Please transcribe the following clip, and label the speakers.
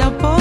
Speaker 1: Singapore.